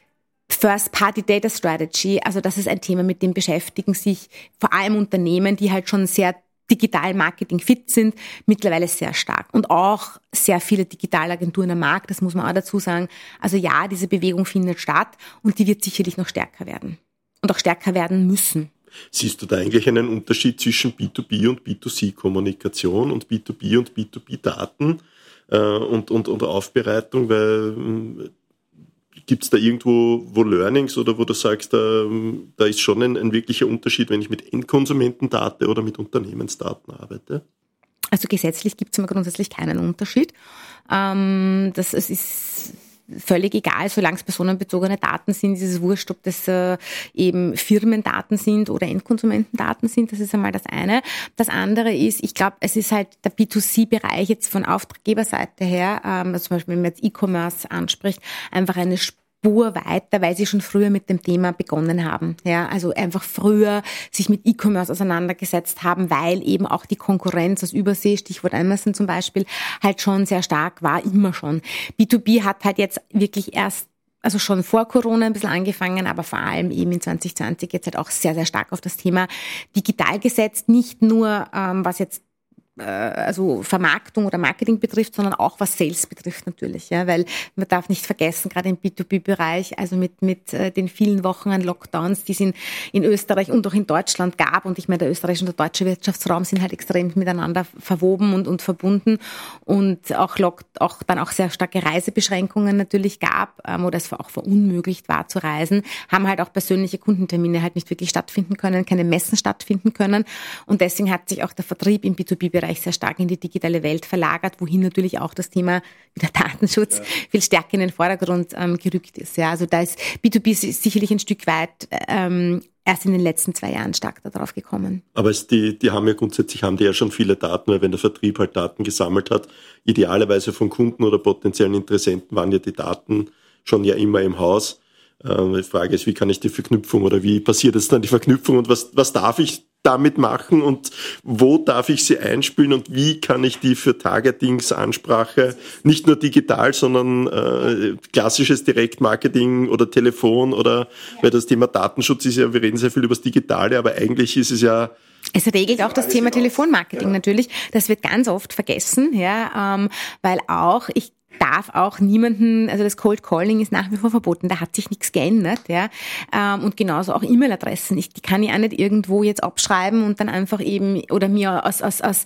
First-Party Data Strategy, also das ist ein Thema, mit dem beschäftigen sich vor allem Unternehmen, die halt schon sehr digital Marketing fit sind, mittlerweile sehr stark. Und auch sehr viele Digitalagenturen am Markt, das muss man auch dazu sagen. Also ja, diese Bewegung findet statt und die wird sicherlich noch stärker werden. Und auch stärker werden müssen. Siehst du da eigentlich einen Unterschied zwischen B2B und B2C-Kommunikation und B2B und B2B-Daten äh, und, und, und Aufbereitung? Weil Gibt es da irgendwo wo Learnings oder wo du sagst, da, da ist schon ein, ein wirklicher Unterschied, wenn ich mit Endkonsumentendaten oder mit Unternehmensdaten arbeite? Also gesetzlich gibt es immer grundsätzlich keinen Unterschied. Ähm, das es ist völlig egal, solange es personenbezogene Daten sind, ist es wurscht, ob das äh, eben Firmendaten sind oder Endkonsumentendaten sind. Das ist einmal das eine. Das andere ist, ich glaube, es ist halt der B2C-Bereich jetzt von Auftraggeberseite her, ähm, also zum Beispiel wenn man jetzt E-Commerce anspricht, einfach eine Spur weiter, weil sie schon früher mit dem Thema begonnen haben. Ja, also einfach früher sich mit E-Commerce auseinandergesetzt haben, weil eben auch die Konkurrenz aus Übersee, Stichwort Amazon zum Beispiel, halt schon sehr stark war, immer schon. B2B hat halt jetzt wirklich erst also schon vor Corona ein bisschen angefangen, aber vor allem eben in 2020 jetzt halt auch sehr, sehr stark auf das Thema digital gesetzt. Nicht nur, ähm, was jetzt also Vermarktung oder Marketing betrifft, sondern auch was Sales betrifft natürlich, ja, weil man darf nicht vergessen, gerade im B2B-Bereich, also mit mit äh, den vielen Wochen an Lockdowns, die es in, in Österreich und auch in Deutschland gab. Und ich meine, der österreichische und der deutsche Wirtschaftsraum sind halt extrem miteinander verwoben und und verbunden. Und auch Lock, auch dann auch sehr starke Reisebeschränkungen natürlich gab, ähm, oder es auch verunmöglicht war zu reisen, haben halt auch persönliche Kundentermine halt nicht wirklich stattfinden können, keine Messen stattfinden können. Und deswegen hat sich auch der Vertrieb im B2B-Bereich Bereich sehr stark in die digitale Welt verlagert, wohin natürlich auch das Thema wieder Datenschutz ja. viel stärker in den Vordergrund ähm, gerückt ist. Ja, also da ist B2B sicherlich ein Stück weit ähm, erst in den letzten zwei Jahren stark darauf gekommen. Aber es, die, die haben ja grundsätzlich haben die ja schon viele Daten, weil wenn der Vertrieb halt Daten gesammelt hat, idealerweise von Kunden oder potenziellen Interessenten waren ja die Daten schon ja immer im Haus. Ähm, die Frage ist, wie kann ich die Verknüpfung oder wie passiert es dann die Verknüpfung und was, was darf ich damit machen und wo darf ich sie einspielen und wie kann ich die für Targetings-Ansprache nicht nur digital, sondern äh, klassisches Direktmarketing oder Telefon oder weil das Thema Datenschutz ist ja, wir reden sehr viel über das Digitale, aber eigentlich ist es ja es regelt auch das Thema Telefonmarketing natürlich. Das wird ganz oft vergessen, ja, ähm, weil auch ich darf auch niemanden, also das Cold Calling ist nach wie vor verboten, da hat sich nichts geändert, ja. Ähm, und genauso auch E-Mail-Adressen. Ich, die kann ich auch nicht irgendwo jetzt abschreiben und dann einfach eben oder mir aus, aus, aus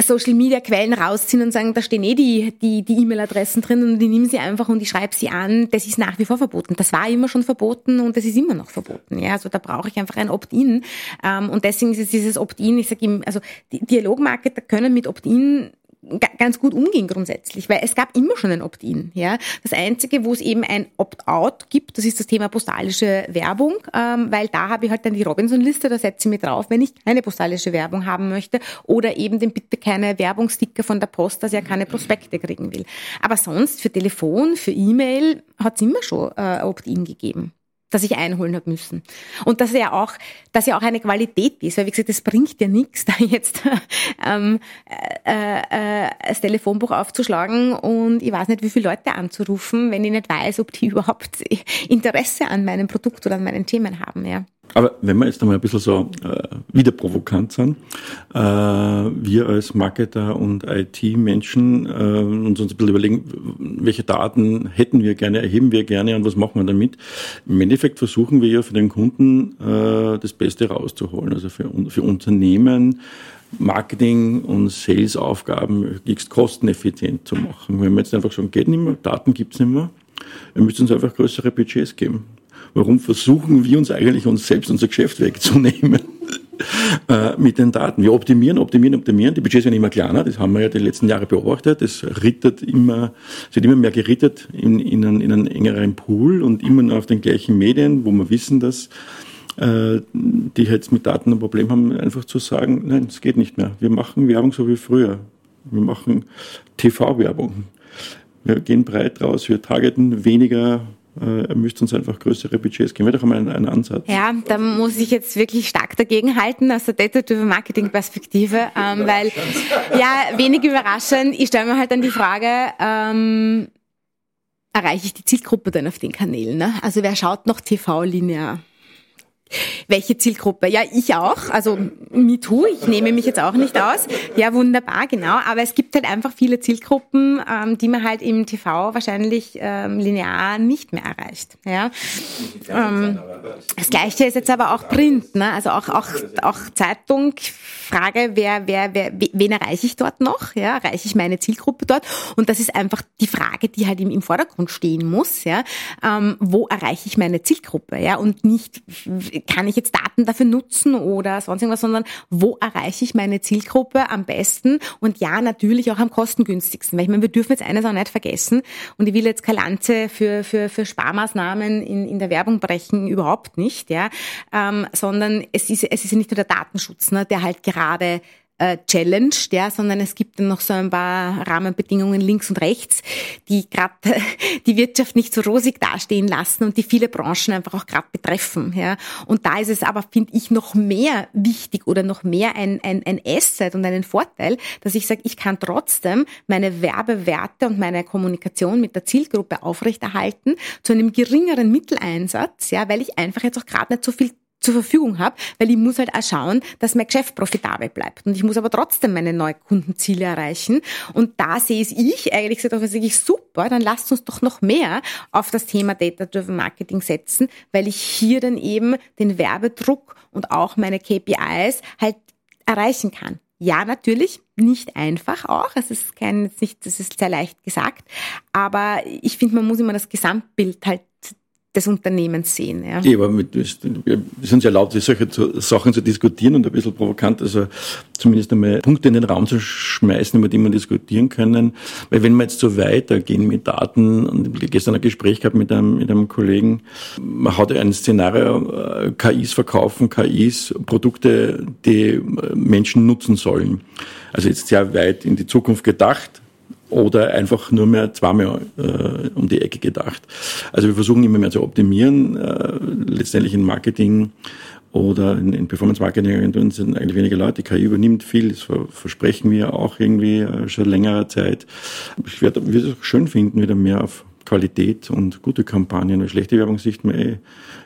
Social Media Quellen rausziehen und sagen, da stehen eh die, die, die E-Mail-Adressen drin und die nehmen sie einfach und ich schreibe sie an. Das ist nach wie vor verboten. Das war immer schon verboten und das ist immer noch verboten. Ja, also da brauche ich einfach ein Opt-in. Ähm, und deswegen ist es dieses Opt-in, ich sage ihm, also Dialogmarketer können mit Opt-in ganz gut umgehen grundsätzlich, weil es gab immer schon ein Opt-in. Ja, das einzige, wo es eben ein Opt-out gibt, das ist das Thema postalische Werbung, ähm, weil da habe ich halt dann die Robinson-Liste, da setze ich mir drauf, wenn ich keine postalische Werbung haben möchte oder eben den bitte keine Werbungsticker von der Post, dass er keine Prospekte kriegen will. Aber sonst für Telefon, für E-Mail hat es immer schon äh, Opt-in gegeben das ich einholen habe müssen. Und dass ja auch, dass ja auch eine Qualität ist, weil wie gesagt, es bringt ja nichts, da jetzt ähm, äh, äh, das Telefonbuch aufzuschlagen und ich weiß nicht, wie viele Leute anzurufen, wenn ich nicht weiß, ob die überhaupt Interesse an meinem Produkt oder an meinen Themen haben. Ja. Aber wenn wir jetzt einmal ein bisschen so äh, wieder provokant sind, äh, wir als Marketer und IT-Menschen äh, uns ein bisschen überlegen, welche Daten hätten wir gerne, erheben wir gerne und was machen wir damit. Im Endeffekt versuchen wir ja für den Kunden äh, das Beste rauszuholen. Also für, für Unternehmen Marketing- und Sales-Aufgaben möglichst kosteneffizient zu machen. Wenn wir jetzt einfach schon geht nicht mehr, Daten gibt's nicht mehr, wir müssen uns einfach größere Budgets geben. Warum versuchen wir uns eigentlich uns selbst unser Geschäft wegzunehmen? äh, mit den Daten. Wir optimieren, optimieren, optimieren. Die Budgets werden immer kleiner. Das haben wir ja die letzten Jahre beobachtet. Es rittert immer, es wird immer mehr gerittet in, in, einen, in einen engeren Pool und immer nur auf den gleichen Medien, wo wir wissen, dass äh, die jetzt mit Daten ein Problem haben, einfach zu sagen, nein, es geht nicht mehr. Wir machen Werbung so wie früher. Wir machen TV-Werbung. Wir gehen breit raus, wir targeten weniger äh, er müsste uns einfach größere Budgets geben. Wäre doch einmal ein, ein Ansatz. Ja, da muss ich jetzt wirklich stark dagegen halten aus der Data-Driven Marketing-Perspektive, ähm, weil, ja, wenig überraschend, ich stelle mir halt dann die Frage, ähm, erreiche ich die Zielgruppe dann auf den Kanälen? Ne? Also wer schaut noch TV linear? Welche Zielgruppe? Ja, ich auch. Also MeToo, ich nehme mich jetzt auch nicht aus. Ja, wunderbar, genau. Aber es gibt halt einfach viele Zielgruppen, ähm, die man halt im TV wahrscheinlich ähm, linear nicht mehr erreicht. Ja. Ähm, das Gleiche ist jetzt aber auch Print, ne? Also auch, auch, auch Zeitung. Frage, wer, wer, wer, wen erreiche ich dort noch? Ja, erreiche ich meine Zielgruppe dort? Und das ist einfach die Frage, die halt im, im Vordergrund stehen muss. Ja, ähm, wo erreiche ich meine Zielgruppe? Ja, und nicht kann ich jetzt Daten dafür nutzen oder sonst irgendwas, sondern wo erreiche ich meine Zielgruppe am besten? Und ja, natürlich auch am kostengünstigsten, weil ich meine, wir dürfen jetzt eines auch nicht vergessen und ich will jetzt keine Lanze für, für, für Sparmaßnahmen in, in der Werbung brechen, überhaupt nicht, ja, ähm, sondern es ist, es ist nicht nur der Datenschutz, ne, der halt gerade äh, challenged, ja, sondern es gibt dann noch so ein paar Rahmenbedingungen links und rechts, die gerade die Wirtschaft nicht so rosig dastehen lassen und die viele Branchen einfach auch gerade betreffen, ja. Und da ist es aber, finde ich, noch mehr wichtig oder noch mehr ein, ein, ein Asset und einen Vorteil, dass ich sage, ich kann trotzdem meine Werbewerte und meine Kommunikation mit der Zielgruppe aufrechterhalten zu einem geringeren Mitteleinsatz, ja, weil ich einfach jetzt auch gerade nicht so viel zur Verfügung habe, weil ich muss halt auch schauen, dass mein Geschäft profitabel bleibt. Und ich muss aber trotzdem meine Neukundenziele erreichen. Und da sehe ich eigentlich gesagt, das ich super, dann lasst uns doch noch mehr auf das Thema Data-Driven Marketing setzen, weil ich hier dann eben den Werbedruck und auch meine KPIs halt erreichen kann. Ja, natürlich, nicht einfach auch. Es ist kein, nicht, das ist sehr leicht gesagt. Aber ich finde, man muss immer das Gesamtbild halt des Unternehmens sehen. Ja, ja aber mit, wir sind sehr laut, solche Sachen zu diskutieren und ein bisschen provokant, also zumindest einmal Punkte in den Raum zu schmeißen, über die man diskutieren können. Weil wenn wir jetzt so weitergehen mit Daten, und gestern ein Gespräch gehabt mit einem, mit einem Kollegen, man hat ein Szenario, äh, KIs verkaufen, KIs Produkte, die Menschen nutzen sollen. Also jetzt sehr weit in die Zukunft gedacht oder einfach nur mehr zweimal äh, um die Ecke gedacht. Also wir versuchen immer mehr zu optimieren. Äh, letztendlich in Marketing oder in, in Performance Marketing Agenturen sind eigentlich weniger Leute. KI übernimmt viel, das versprechen wir auch irgendwie äh, schon längerer Zeit. Ich werde es schön finden, wieder mehr auf Qualität und gute Kampagnen. Eine schlechte Werbung sieht man eh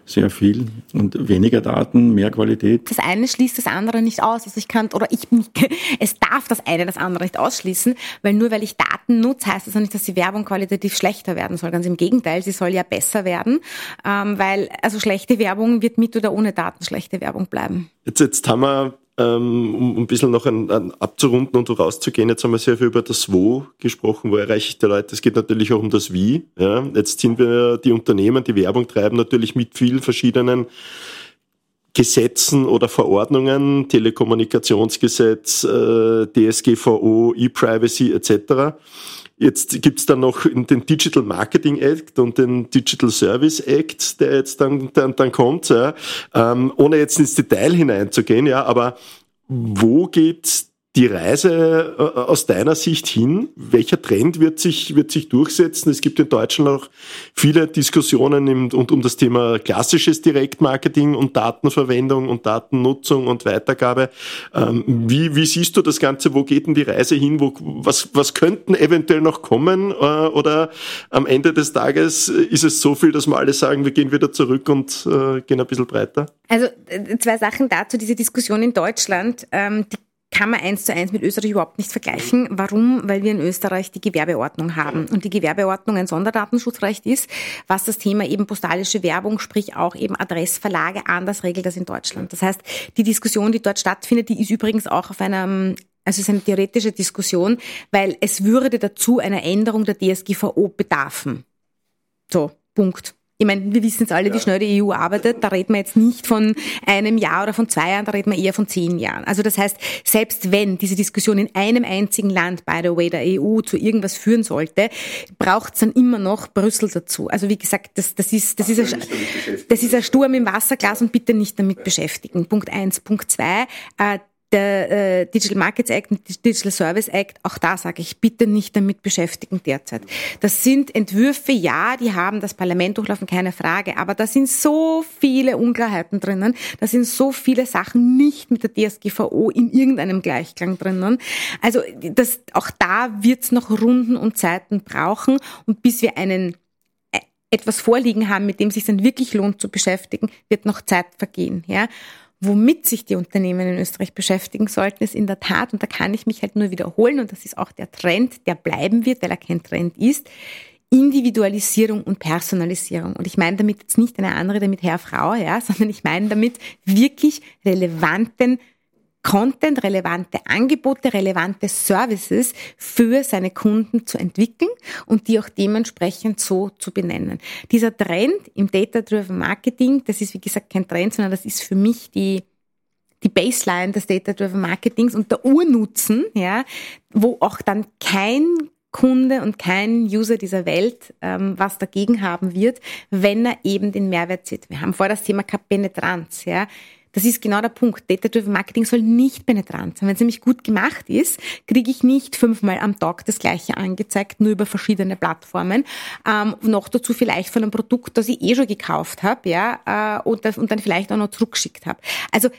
sehr viel und weniger Daten, mehr Qualität. Das eine schließt das andere nicht aus. Also ich kann, oder ich, es darf das eine das andere nicht ausschließen, weil nur weil ich Daten nutze, heißt das auch nicht, dass die Werbung qualitativ schlechter werden soll. Ganz im Gegenteil, sie soll ja besser werden, ähm, weil also schlechte Werbung wird mit oder ohne Daten schlechte Werbung bleiben. Jetzt, jetzt haben wir um ein bisschen noch ein, ein abzurunden und rauszugehen. Jetzt haben wir sehr viel über das Wo gesprochen, wo erreiche ich die Leute. Es geht natürlich auch um das Wie. Ja. Jetzt sind wir die Unternehmen, die Werbung treiben, natürlich mit vielen verschiedenen Gesetzen oder Verordnungen, Telekommunikationsgesetz, äh, DSGVO, E-Privacy etc. Jetzt gibt's dann noch den Digital Marketing Act und den Digital Service Act, der jetzt dann, dann, dann kommt, ja. ähm, ohne jetzt ins Detail hineinzugehen, ja, aber wo geht die Reise äh, aus deiner Sicht hin? Welcher Trend wird sich, wird sich durchsetzen? Es gibt in Deutschland auch viele Diskussionen im, und um das Thema klassisches Direktmarketing und Datenverwendung und Datennutzung und Weitergabe. Ähm, wie, wie siehst du das Ganze? Wo geht denn die Reise hin? Wo, was, was könnten eventuell noch kommen? Äh, oder am Ende des Tages ist es so viel, dass wir alle sagen, wir gehen wieder zurück und äh, gehen ein bisschen breiter? Also äh, zwei Sachen dazu. Diese Diskussion in Deutschland, ähm, die kann man eins zu eins mit Österreich überhaupt nicht vergleichen. Warum? Weil wir in Österreich die Gewerbeordnung haben und die Gewerbeordnung ein Sonderdatenschutzrecht ist, was das Thema eben postalische Werbung, sprich auch eben Adressverlage anders regelt als in Deutschland. Das heißt, die Diskussion, die dort stattfindet, die ist übrigens auch auf einem also es ist eine theoretische Diskussion, weil es würde dazu einer Änderung der DSGVO bedarfen. So, Punkt. Ich meine, wir wissen jetzt alle, wie schnell die EU arbeitet. Da reden wir jetzt nicht von einem Jahr oder von zwei Jahren, da reden wir eher von zehn Jahren. Also das heißt, selbst wenn diese Diskussion in einem einzigen Land, by the way, der EU zu irgendwas führen sollte, braucht es dann immer noch Brüssel dazu. Also wie gesagt, das, das, ist, das, ist ein, das ist ein Sturm im Wasserglas und bitte nicht damit beschäftigen. Punkt eins. Punkt zwei, äh, der äh, Digital Markets Act und Digital Service Act, auch da sage ich, bitte nicht damit beschäftigen derzeit. Das sind Entwürfe, ja, die haben das Parlament durchlaufen, keine Frage, aber da sind so viele Unklarheiten drinnen, da sind so viele Sachen nicht mit der DSGVO in irgendeinem Gleichklang drinnen. Also das, auch da wird's noch Runden und Zeiten brauchen und bis wir einen äh, etwas vorliegen haben, mit dem sich dann wirklich lohnt zu beschäftigen, wird noch Zeit vergehen. Ja? Womit sich die Unternehmen in Österreich beschäftigen sollten, ist in der Tat, und da kann ich mich halt nur wiederholen, und das ist auch der Trend, der bleiben wird, weil er kein Trend ist, Individualisierung und Personalisierung. Und ich meine damit jetzt nicht eine andere, damit Herr, Frau, ja, sondern ich meine damit wirklich relevanten Content, relevante Angebote, relevante Services für seine Kunden zu entwickeln und die auch dementsprechend so zu benennen. Dieser Trend im Data-Driven Marketing, das ist wie gesagt kein Trend, sondern das ist für mich die die Baseline des Data-Driven Marketings und der Urnutzen, ja, wo auch dann kein Kunde und kein User dieser Welt ähm, was dagegen haben wird, wenn er eben den Mehrwert sieht. Wir haben vor das Thema Penetranz, ja Das ist genau der Punkt. Data-Driven Marketing soll nicht penetrant sein. Wenn es nämlich gut gemacht ist, kriege ich nicht fünfmal am Tag das Gleiche angezeigt, nur über verschiedene Plattformen. Ähm, noch dazu vielleicht von einem Produkt, das ich eh schon gekauft habe, ja, äh, und, und dann vielleicht auch noch zurückgeschickt habe. Also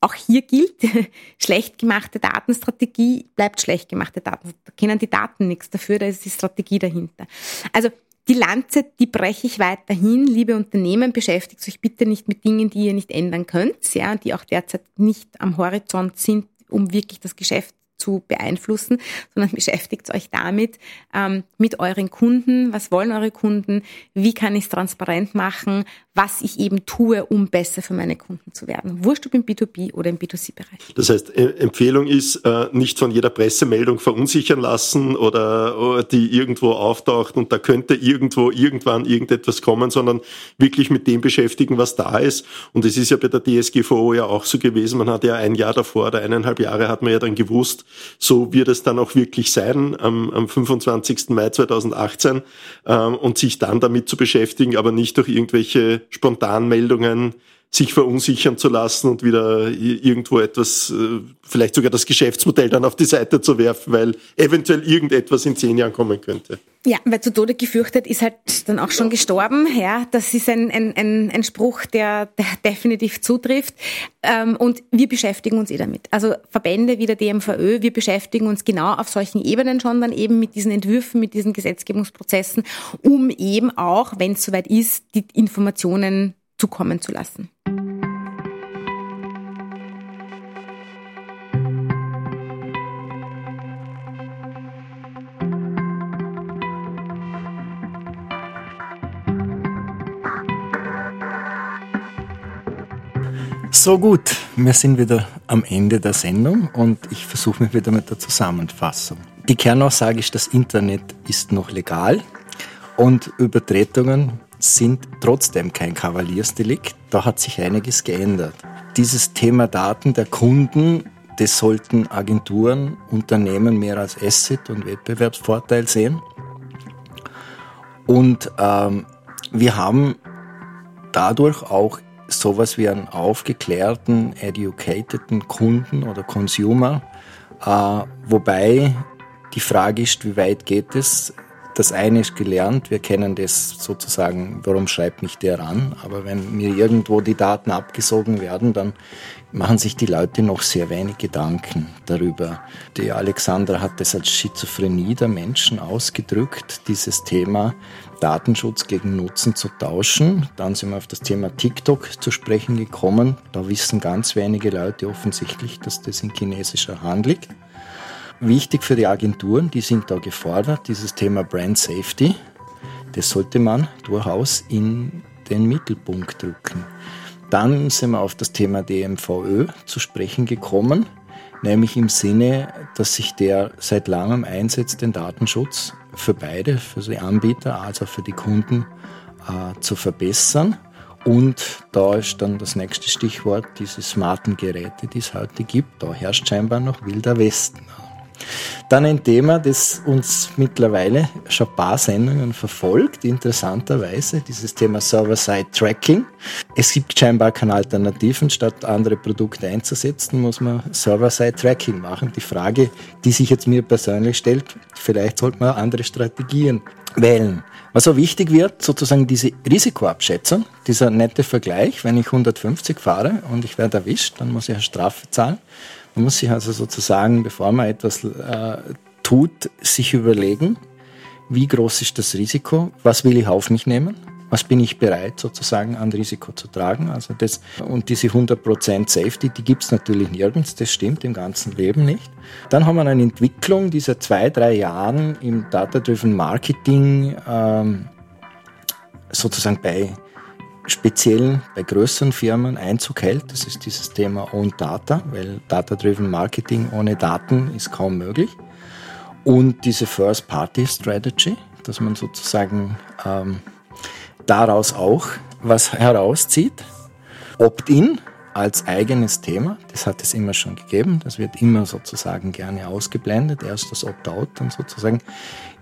auch hier gilt, schlecht gemachte Datenstrategie bleibt schlecht gemachte Daten. Da kennen die Daten nichts dafür, da ist die Strategie dahinter. Also die Lanze, die breche ich weiterhin. Liebe Unternehmen, beschäftigt euch bitte nicht mit Dingen, die ihr nicht ändern könnt, ja, die auch derzeit nicht am Horizont sind, um wirklich das Geschäft zu beeinflussen, sondern beschäftigt euch damit, ähm, mit euren Kunden, was wollen eure Kunden, wie kann ich es transparent machen, was ich eben tue, um besser für meine Kunden zu werden. Wurscht ob im B2B oder im B2C-Bereich. Das heißt, äh, Empfehlung ist, äh, nicht von jeder Pressemeldung verunsichern lassen oder die irgendwo auftaucht und da könnte irgendwo irgendwann irgendetwas kommen, sondern wirklich mit dem beschäftigen, was da ist. Und es ist ja bei der DSGVO ja auch so gewesen. Man hat ja ein Jahr davor oder eineinhalb Jahre hat man ja dann gewusst, so wird es dann auch wirklich sein am, am 25. Mai 2018 ähm, und sich dann damit zu beschäftigen, aber nicht durch irgendwelche Spontanmeldungen sich verunsichern zu lassen und wieder irgendwo etwas, äh, vielleicht sogar das Geschäftsmodell dann auf die Seite zu werfen, weil eventuell irgendetwas in zehn Jahren kommen könnte. Ja, weil zu Tode gefürchtet ist halt dann auch schon gestorben. Ja, das ist ein, ein, ein, ein Spruch, der, der definitiv zutrifft. Ähm, und wir beschäftigen uns eh damit. Also Verbände wie der DMVÖ, wir beschäftigen uns genau auf solchen Ebenen schon dann eben mit diesen Entwürfen, mit diesen Gesetzgebungsprozessen, um eben auch, wenn es soweit ist, die Informationen zukommen zu lassen. So gut, wir sind wieder am Ende der Sendung und ich versuche mich wieder mit der Zusammenfassung. Die Kernaussage ist, das Internet ist noch legal und Übertretungen sind trotzdem kein Kavaliersdelikt. Da hat sich einiges geändert. Dieses Thema Daten der Kunden, das sollten Agenturen, Unternehmen mehr als Asset und Wettbewerbsvorteil sehen. Und ähm, wir haben dadurch auch sowas wie einen aufgeklärten, educateden Kunden oder Consumer, äh, wobei die Frage ist, wie weit geht es? Das eine ist gelernt, wir kennen das sozusagen, warum schreibt mich der an? Aber wenn mir irgendwo die Daten abgesogen werden, dann machen sich die Leute noch sehr wenig Gedanken darüber. Die Alexandra hat das als Schizophrenie der Menschen ausgedrückt, dieses Thema Datenschutz gegen Nutzen zu tauschen. Dann sind wir auf das Thema TikTok zu sprechen gekommen. Da wissen ganz wenige Leute offensichtlich, dass das in chinesischer Hand liegt. Wichtig für die Agenturen, die sind da gefordert, dieses Thema Brand Safety, das sollte man durchaus in den Mittelpunkt drücken. Dann sind wir auf das Thema DMVÖ zu sprechen gekommen, nämlich im Sinne, dass sich der seit langem einsetzt, den Datenschutz für beide, für die Anbieter als auch für die Kunden äh, zu verbessern. Und da ist dann das nächste Stichwort, diese smarten Geräte, die es heute gibt. Da herrscht scheinbar noch wilder Westen. Dann ein Thema, das uns mittlerweile schon ein paar Sendungen verfolgt, interessanterweise, dieses Thema Server-Side-Tracking. Es gibt scheinbar keine Alternativen, statt andere Produkte einzusetzen, muss man Server-Side-Tracking machen. Die Frage, die sich jetzt mir persönlich stellt, vielleicht sollte man andere Strategien wählen. Was auch wichtig wird, sozusagen diese Risikoabschätzung, dieser nette Vergleich, wenn ich 150 fahre und ich werde erwischt, dann muss ich eine Strafe zahlen. Man muss sich also sozusagen, bevor man etwas äh, tut, sich überlegen, wie groß ist das Risiko, was will ich auf mich nehmen, was bin ich bereit sozusagen an Risiko zu tragen. Also das, und diese 100% Safety, die gibt es natürlich nirgends, das stimmt im ganzen Leben nicht. Dann haben wir eine Entwicklung dieser zwei, drei Jahren im Data-Driven Marketing ähm, sozusagen bei speziell bei größeren Firmen Einzug hält. Das ist dieses Thema Own Data, weil Data-Driven Marketing ohne Daten ist kaum möglich. Und diese First-Party-Strategy, dass man sozusagen ähm, daraus auch was herauszieht. Opt-in als eigenes Thema, das hat es immer schon gegeben, das wird immer sozusagen gerne ausgeblendet. Erst das Opt-out, dann sozusagen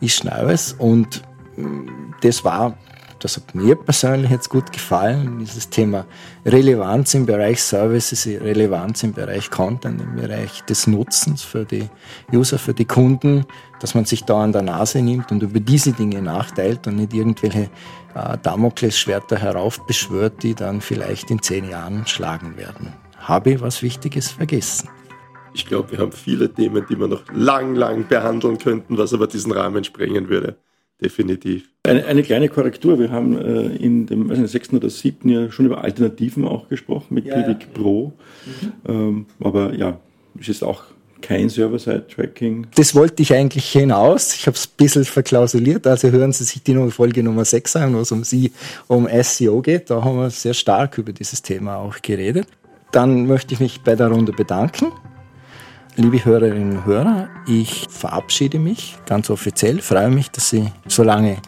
ist Neues und mm, das war das hat mir persönlich jetzt gut gefallen, dieses Thema Relevanz im Bereich Services, Relevanz im Bereich Content, im Bereich des Nutzens für die User, für die Kunden, dass man sich da an der Nase nimmt und über diese Dinge nachteilt und nicht irgendwelche äh, Damoklesschwerter heraufbeschwört, die dann vielleicht in zehn Jahren schlagen werden. Habe ich was Wichtiges vergessen? Ich glaube, wir haben viele Themen, die wir noch lang, lang behandeln könnten, was aber diesen Rahmen sprengen würde. Definitiv. Eine, eine kleine Korrektur. Wir haben äh, in dem also sechsten oder siebten Jahr schon über Alternativen auch gesprochen mit ja, Pivik ja. Pro. Mhm. Ähm, aber ja, es ist auch kein Server-Side-Tracking. Das wollte ich eigentlich hinaus. Ich habe es ein bisschen verklausuliert. Also hören Sie sich die Folge Nummer 6 an, wo es um Sie, um SEO geht. Da haben wir sehr stark über dieses Thema auch geredet. Dann möchte ich mich bei der Runde bedanken. Liebe Hörerinnen und Hörer, ich verabschiede mich ganz offiziell, freue mich, dass Sie so lange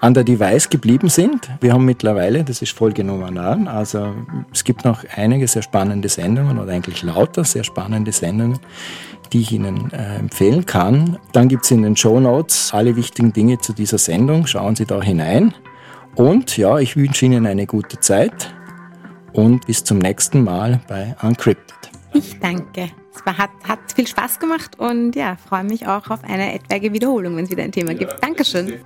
an der Device geblieben sind. Wir haben mittlerweile, das ist Folge Nummer 9, also es gibt noch einige sehr spannende Sendungen oder eigentlich lauter sehr spannende Sendungen, die ich Ihnen äh, empfehlen kann. Dann gibt es in den Show Notes alle wichtigen Dinge zu dieser Sendung. Schauen Sie da hinein. Und ja, ich wünsche Ihnen eine gute Zeit und bis zum nächsten Mal bei Uncrypted. Ich danke. Es war, hat, hat viel Spaß gemacht und ja, freue mich auch auf eine etwaige Wiederholung, wenn es wieder ein Thema gibt. Dankeschön.